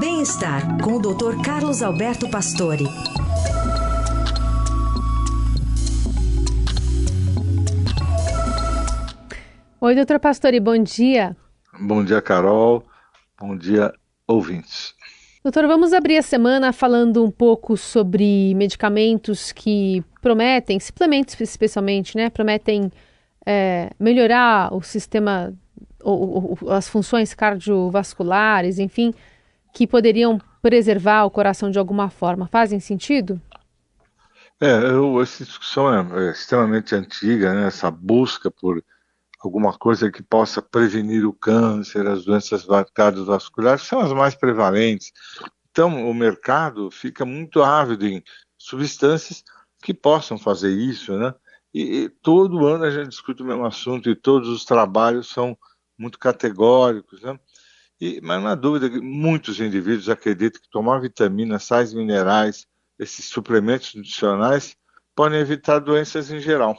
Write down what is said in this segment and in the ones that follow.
Bem-estar com o Dr. Carlos Alberto Pastore. Oi, doutor Pastore, bom dia. Bom dia, Carol. Bom dia, ouvintes. Doutor, vamos abrir a semana falando um pouco sobre medicamentos que prometem, suplementos especialmente, né? Prometem é, melhorar o sistema, ou, ou, as funções cardiovasculares, enfim, que poderiam preservar o coração de alguma forma. Fazem sentido? É, eu, essa discussão é, é extremamente antiga, né? Essa busca por alguma coisa que possa prevenir o câncer, as doenças cardiovasculares, são as mais prevalentes. Então, o mercado fica muito ávido em substâncias que possam fazer isso, né? E, e, todo ano a gente discute o mesmo assunto e todos os trabalhos são muito categóricos, né? E, mas não há dúvida que muitos indivíduos acreditam que tomar vitaminas, sais minerais, esses suplementos nutricionais podem evitar doenças em geral.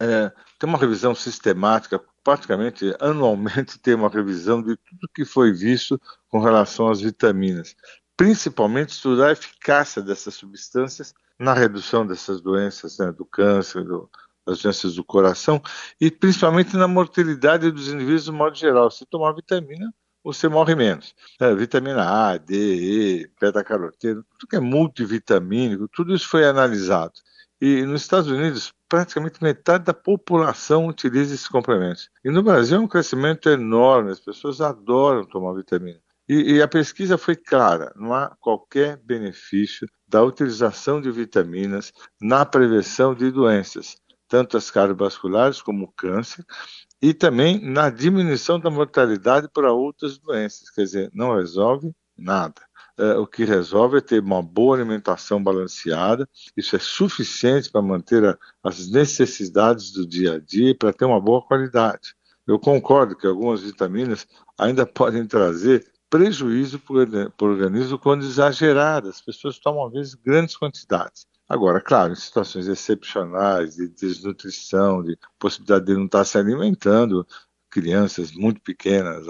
É, tem uma revisão sistemática, praticamente anualmente tem uma revisão de tudo que foi visto com relação às vitaminas, principalmente estudar a eficácia dessas substâncias na redução dessas doenças, né, do câncer, do, das doenças do coração e principalmente na mortalidade dos indivíduos de modo geral. Se tomar vitamina, você morre menos. É, vitamina A, D, E, beta-caroteno, tudo que é multivitamínico, tudo isso foi analisado. E nos Estados Unidos, praticamente metade da população utiliza esses complementos. E no Brasil é um crescimento enorme, as pessoas adoram tomar vitamina. E, e, a pesquisa foi clara: não há qualquer benefício da utilização de vitaminas na prevenção de doenças, tanto as cardiovasculares como o câncer, e também na diminuição da mortalidade para outras doenças. Quer dizer, não resolve nada é, o que resolve é ter uma boa alimentação balanceada. Isso é suficiente para manter a, as necessidades do dia a dia e para ter uma boa qualidade. Eu concordo que algumas vitaminas ainda podem trazer prejuízo para o organismo quando exageradas. As pessoas tomam, às vezes, grandes quantidades. Agora, claro, em situações excepcionais de desnutrição, de possibilidade de não estar se alimentando, crianças muito pequenas,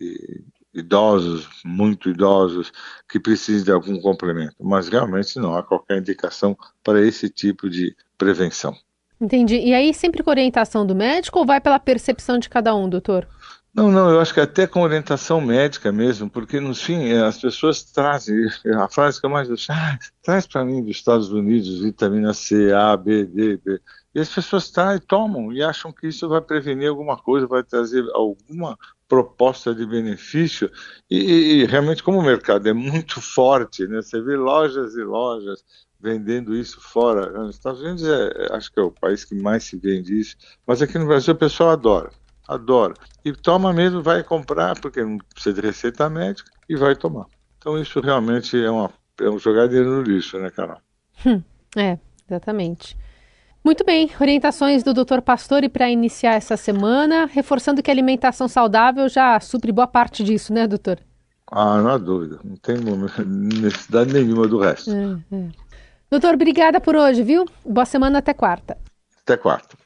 e idosos, muito idosos, que precisem de algum complemento, mas realmente não há qualquer indicação para esse tipo de prevenção. Entendi. E aí, sempre com orientação do médico ou vai pela percepção de cada um, doutor? Não, não, eu acho que até com orientação médica mesmo, porque no fim eh, as pessoas trazem, a frase que eu mais uso, ah, traz para mim dos Estados Unidos vitamina C, A, B, D, B. E as pessoas trazem, tomam e acham que isso vai prevenir alguma coisa, vai trazer alguma proposta de benefício e, e, realmente como o mercado é muito forte, né? Você vê lojas e lojas vendendo isso fora. Nos Estados Unidos é, acho que é o país que mais se vende isso, mas aqui no Brasil o pessoal adora, adora e toma mesmo, vai comprar porque não precisa de receita médica e vai tomar. Então isso realmente é uma é um jogar dinheiro no lixo, né, Carol? Hum, é, exatamente. Muito bem, orientações do Dr. Pastore para iniciar essa semana, reforçando que a alimentação saudável já supre boa parte disso, né, doutor? Ah, não há dúvida, não tem necessidade nenhuma do resto. É, é. Doutor, obrigada por hoje, viu? Boa semana até quarta. Até quarta.